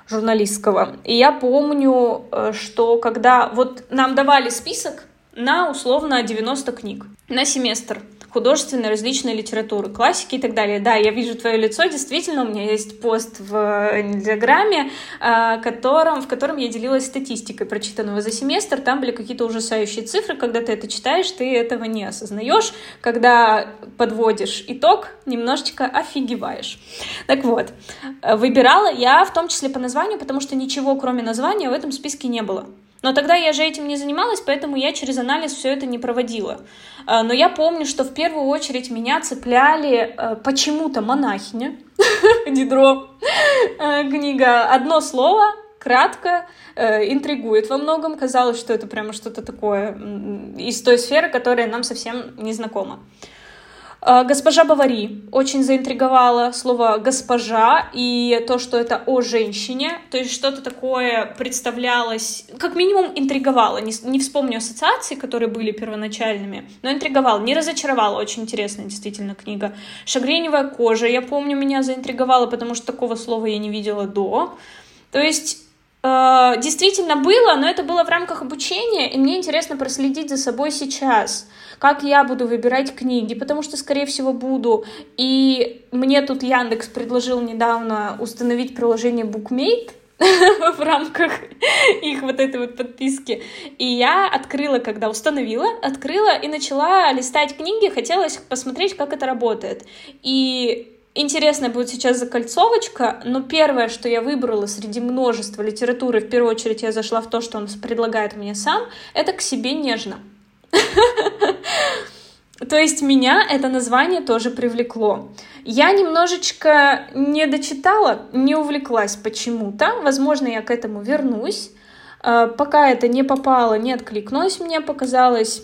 журналистского. И я помню, э, что когда вот нам давали список на условно 90 книг на семестр, художественной, различной литературы, классики и так далее. Да, я вижу твое лицо, действительно, у меня есть пост в Инстаграме, а, котором, в котором я делилась статистикой прочитанного за семестр. Там были какие-то ужасающие цифры, когда ты это читаешь, ты этого не осознаешь. Когда подводишь итог, немножечко офигеваешь. Так вот, выбирала я в том числе по названию, потому что ничего, кроме названия, в этом списке не было. Но тогда я же этим не занималась, поэтому я через анализ все это не проводила. А, но я помню, что в первую очередь меня цепляли э, почему-то монахиня, (laughs) Дидро, э, книга «Одно слово», кратко, э, интригует во многом. Казалось, что это прямо что-то такое из той сферы, которая нам совсем не знакома. А, госпожа Бавари очень заинтриговала слово «госпожа» и то, что это о женщине, то есть что-то такое представлялось, как минимум интриговало, не, не вспомню ассоциации, которые были первоначальными, но интриговало, не разочаровало, очень интересная действительно книга. «Шагреневая кожа», я помню, меня заинтриговала, потому что такого слова я не видела до. То есть э, действительно было, но это было в рамках обучения, и мне интересно проследить за собой сейчас — как я буду выбирать книги, потому что, скорее всего, буду. И мне тут Яндекс предложил недавно установить приложение Bookmate, (laughs) в рамках их вот этой вот подписки. И я открыла, когда установила, открыла и начала листать книги, хотелось посмотреть, как это работает. И интересная будет сейчас закольцовочка, но первое, что я выбрала среди множества литературы, в первую очередь я зашла в то, что он предлагает мне сам, это «К себе нежно». (laughs) То есть меня это название тоже привлекло. Я немножечко не дочитала, не увлеклась почему-то. Возможно, я к этому вернусь. А, пока это не попало, не откликнулось, мне показалось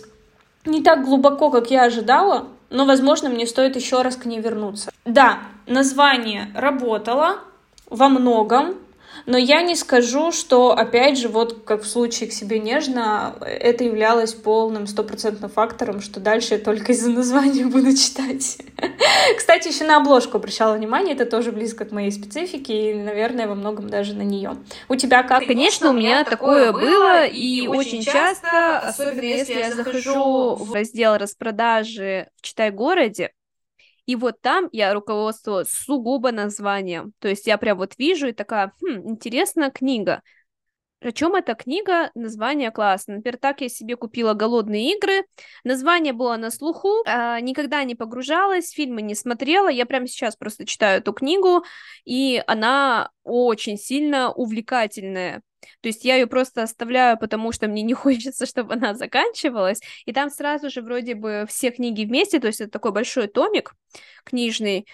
не так глубоко, как я ожидала, но, возможно, мне стоит еще раз к ней вернуться. Да, название работало во многом, но я не скажу, что, опять же, вот как в случае к себе нежно, это являлось полным стопроцентным фактором, что дальше я только из-за названия (laughs) буду читать. Кстати, еще на обложку обращала внимание, это тоже близко к моей специфике, и, наверное, во многом даже на нее. У тебя как? Конечно, у меня такое было, и очень часто, особенно если я захожу в раздел распродажи в Читай-городе, и вот там я руководствовалась сугубо названием. То есть я прям вот вижу и такая, хм, интересная книга. О чем эта книга? Название классно. Например, так я себе купила «Голодные игры». Название было на слуху, а, никогда не погружалась, фильмы не смотрела. Я прямо сейчас просто читаю эту книгу, и она очень сильно увлекательная. То есть я ее просто оставляю, потому что мне не (laughs) хочется, чтобы она заканчивалась. И там сразу же вроде бы все книги вместе, то есть это такой большой томик книжный.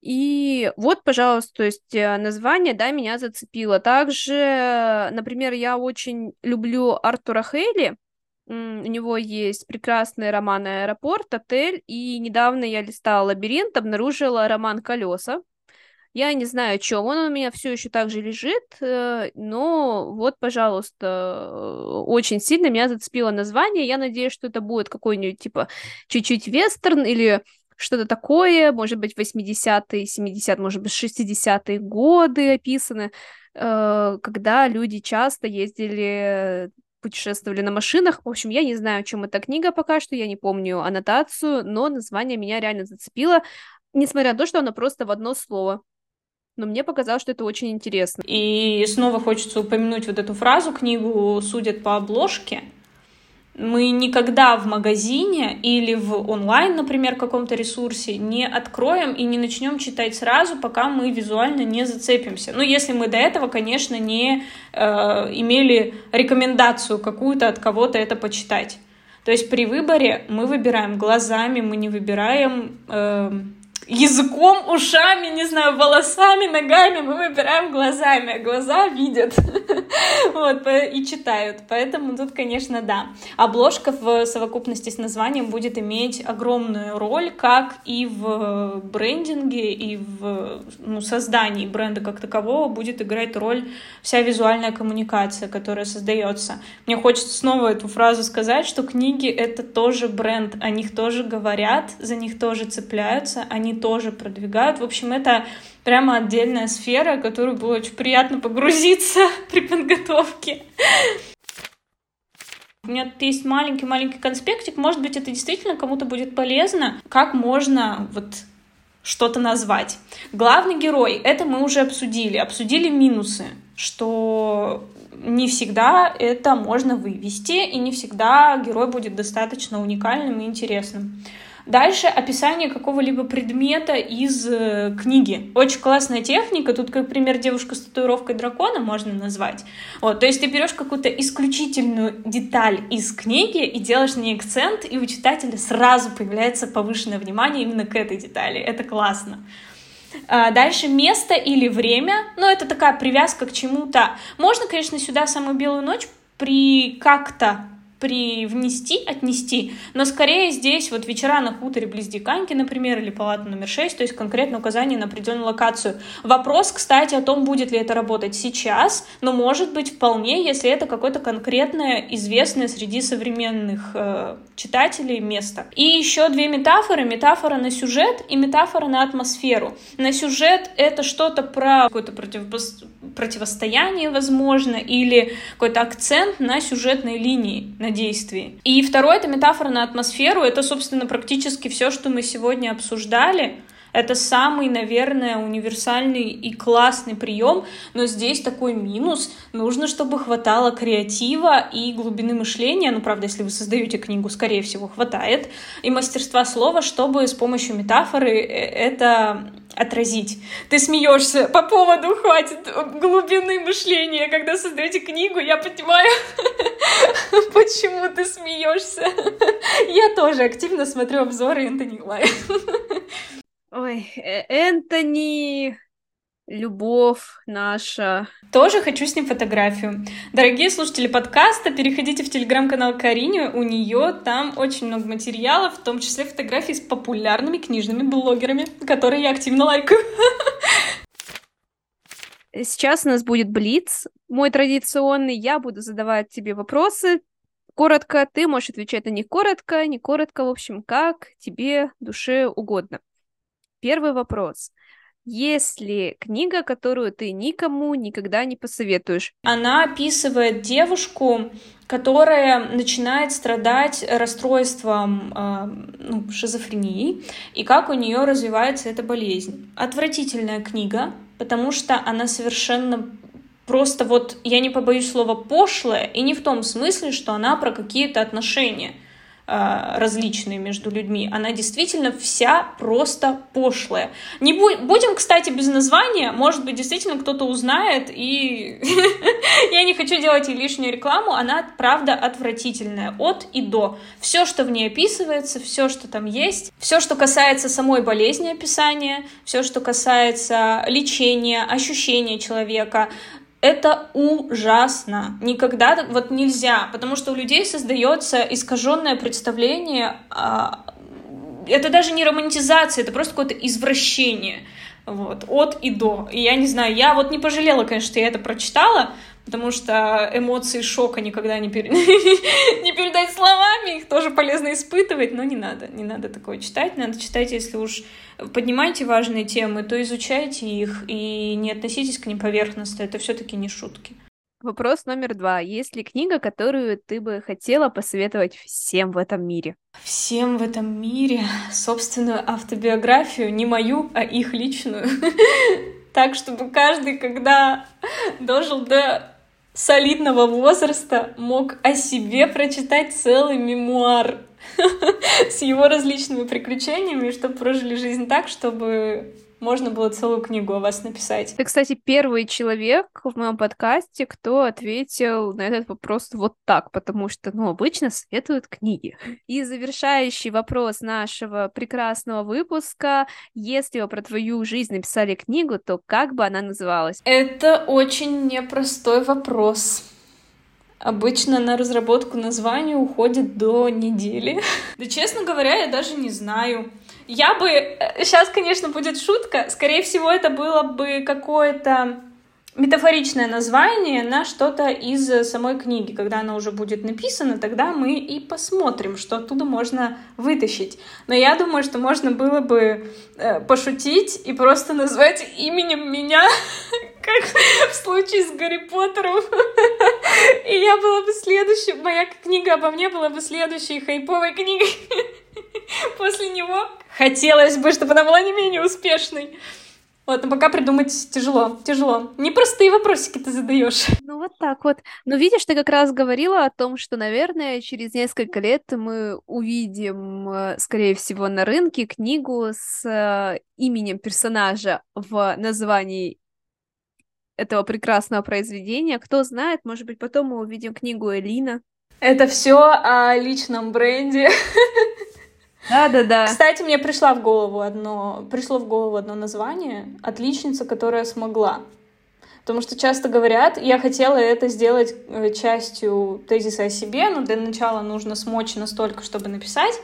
И вот, пожалуйста, то есть э, название, да, меня зацепило. Также, например, я очень люблю Артура Хейли. У него есть прекрасный роман «Аэропорт», «Отель», и недавно я листала «Лабиринт», обнаружила роман «Колеса», я не знаю, о чем он у меня все еще так же лежит, э, но вот, пожалуйста, очень сильно меня зацепило название. Я надеюсь, что это будет какой-нибудь типа чуть-чуть вестерн или что-то такое, может быть, 80-е, 70-е, может быть, 60-е годы описаны, э, когда люди часто ездили путешествовали на машинах. В общем, я не знаю, о чем эта книга пока что, я не помню аннотацию, но название меня реально зацепило, несмотря на то, что оно просто в одно слово но мне показалось, что это очень интересно. И снова хочется упомянуть вот эту фразу, книгу судят по обложке. Мы никогда в магазине или в онлайн, например, каком-то ресурсе не откроем и не начнем читать сразу, пока мы визуально не зацепимся. Ну, если мы до этого, конечно, не э, имели рекомендацию какую-то от кого-то это почитать. То есть при выборе мы выбираем глазами, мы не выбираем э, языком, ушами, не знаю, волосами, ногами, мы выбираем глазами, а глаза видят (laughs) вот, и читают. Поэтому тут, конечно, да. Обложка в совокупности с названием будет иметь огромную роль, как и в брендинге, и в ну, создании бренда как такового будет играть роль вся визуальная коммуникация, которая создается. Мне хочется снова эту фразу сказать, что книги — это тоже бренд, о них тоже говорят, за них тоже цепляются, они тоже продвигают. В общем, это прямо отдельная сфера, в которую было очень приятно погрузиться (laughs) при подготовке. У меня тут есть маленький-маленький конспектик, может быть, это действительно кому-то будет полезно, как можно вот что-то назвать. Главный герой, это мы уже обсудили, обсудили минусы, что не всегда это можно вывести, и не всегда герой будет достаточно уникальным и интересным. Дальше описание какого-либо предмета из э, книги. Очень классная техника. Тут, как пример, девушка с татуировкой дракона можно назвать. Вот, то есть ты берешь какую-то исключительную деталь из книги и делаешь на ней акцент, и у читателя сразу появляется повышенное внимание именно к этой детали. Это классно. А, дальше место или время, ну это такая привязка к чему-то. Можно, конечно, сюда самую белую ночь при как-то привнести, отнести, но скорее здесь вот вечера на хуторе близ Диканьки, например, или палата номер 6, то есть конкретно указание на определенную локацию. Вопрос, кстати, о том, будет ли это работать сейчас, но может быть вполне, если это какое-то конкретное, известное среди современных э, читателей место. И еще две метафоры. Метафора на сюжет и метафора на атмосферу. На сюжет это что-то про какое-то противопос... противостояние, возможно, или какой-то акцент на сюжетной линии, на действии. И второе — это метафора на атмосферу. Это, собственно, практически все, что мы сегодня обсуждали. Это самый, наверное, универсальный и классный прием, но здесь такой минус. Нужно, чтобы хватало креатива и глубины мышления. Ну, правда, если вы создаете книгу, скорее всего, хватает. И мастерства слова, чтобы с помощью метафоры э, это отразить. Ты смеешься по поводу хватит глубины мышления, когда создаете книгу, я понимаю, (laughs) почему ты смеешься. Я тоже активно смотрю обзоры Энтони Лай. (laughs) Ой, э, Энтони, любовь наша. Тоже хочу с ним фотографию. Дорогие слушатели подкаста, переходите в телеграм-канал Карини, у нее там очень много материалов, в том числе фотографии с популярными книжными блогерами, которые я активно лайкаю. Сейчас у нас будет Блиц, мой традиционный. Я буду задавать тебе вопросы. Коротко, ты можешь отвечать на них коротко, не коротко, в общем, как тебе душе угодно. Первый вопрос. Есть ли книга, которую ты никому никогда не посоветуешь? Она описывает девушку, которая начинает страдать расстройством э, ну, шизофрении и как у нее развивается эта болезнь. Отвратительная книга, потому что она совершенно просто вот, я не побоюсь слова пошлая, и не в том смысле, что она про какие-то отношения — различные между людьми. Она действительно вся просто пошлая. Не бу- будем, кстати, без названия. Может быть, действительно кто-то узнает, и (laughs) я не хочу делать ей лишнюю рекламу. Она, правда, отвратительная от и до. Все, что в ней описывается, все, что там есть, все, что касается самой болезни описания, все, что касается лечения, ощущения человека, это ужасно. Никогда вот нельзя, потому что у людей создается искаженное представление. А, это даже не романтизация, это просто какое-то извращение. Вот, от и до. И я не знаю, я вот не пожалела, конечно, что я это прочитала, потому что эмоции шока никогда не, пер... (laughs) не передать словами, их тоже полезно испытывать, но не надо, не надо такое читать, надо читать, если уж поднимаете важные темы, то изучайте их и не относитесь к ним поверхностно, это все-таки не шутки. Вопрос номер два. Есть ли книга, которую ты бы хотела посоветовать всем в этом мире? Всем в этом мире собственную автобиографию, не мою, а их личную. (laughs) Так, чтобы каждый, когда дожил до солидного возраста, мог о себе прочитать целый мемуар (laughs) с его различными приключениями, чтобы прожили жизнь так, чтобы можно было целую книгу о вас написать. Ты, кстати, первый человек в моем подкасте, кто ответил на этот вопрос вот так, потому что, ну, обычно советуют книги. И завершающий вопрос нашего прекрасного выпуска. Если бы про твою жизнь написали книгу, то как бы она называлась? Это очень непростой вопрос. Обычно на разработку названия уходит до недели. (laughs) Да, честно говоря, я даже не знаю. Я бы... Сейчас, э, конечно, будет шутка. Скорее всего, это было бы какое-то метафоричное название на что-то из самой книги. Когда она уже будет написана, тогда мы и посмотрим, что оттуда можно вытащить. Но я думаю, что можно было бы э, пошутить и просто назвать именем меня, (laughs) как в случае с Гарри Поттером. (laughs) И я была бы следующей, моя книга обо мне была бы следующей хайповой книгой (laughs) (laughs) после него. Хотелось бы, чтобы она была не менее успешной. Вот, но пока придумать тяжело, тяжело. Непростые вопросики ты задаешь. Ну вот так вот. Но видишь, ты как раз говорила о том, что, наверное, через несколько лет мы увидим, э, скорее всего, на рынке книгу с э, именем персонажа в названии этого прекрасного произведения. Кто знает, может быть, потом мы увидим книгу Элина. Это все о личном бренде. (laughs) Да, да, да. Кстати, мне пришло в голову одно, пришло в голову одно название «Отличница, которая смогла». Потому что часто говорят, я хотела это сделать э, частью тезиса о себе, но для начала нужно смочь настолько, чтобы написать.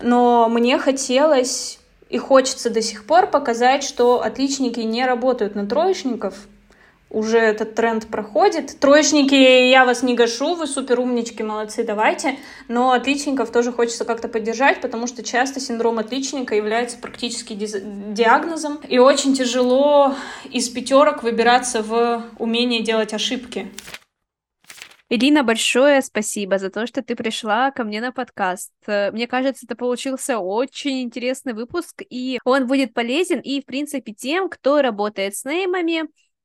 Но мне хотелось и хочется до сих пор показать, что отличники не работают на троечников, уже этот тренд проходит. Троечники, я вас не гашу, вы супер умнички, молодцы, давайте. Но отличников тоже хочется как-то поддержать, потому что часто синдром отличника является практически диагнозом. И очень тяжело из пятерок выбираться в умение делать ошибки. Ирина, большое спасибо за то, что ты пришла ко мне на подкаст. Мне кажется, это получился очень интересный выпуск, и он будет полезен и, в принципе, тем, кто работает с неймами,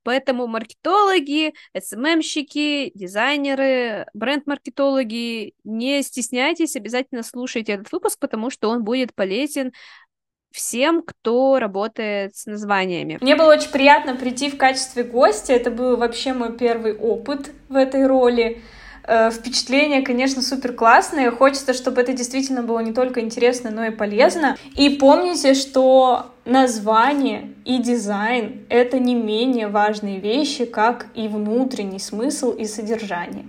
Поэтому маркетологи, SMM-щики, дизайнеры, бренд-маркетологи, не стесняйтесь, обязательно слушайте этот выпуск, потому что он будет полезен всем, кто работает с названиями. Мне было очень приятно прийти в качестве гостя. Это был вообще мой первый опыт в этой роли. Э, впечатление, конечно, супер классное. Хочется, чтобы это действительно было не только интересно, но и полезно. И помните, что название и дизайн — это не менее важные вещи, как и внутренний смысл и содержание.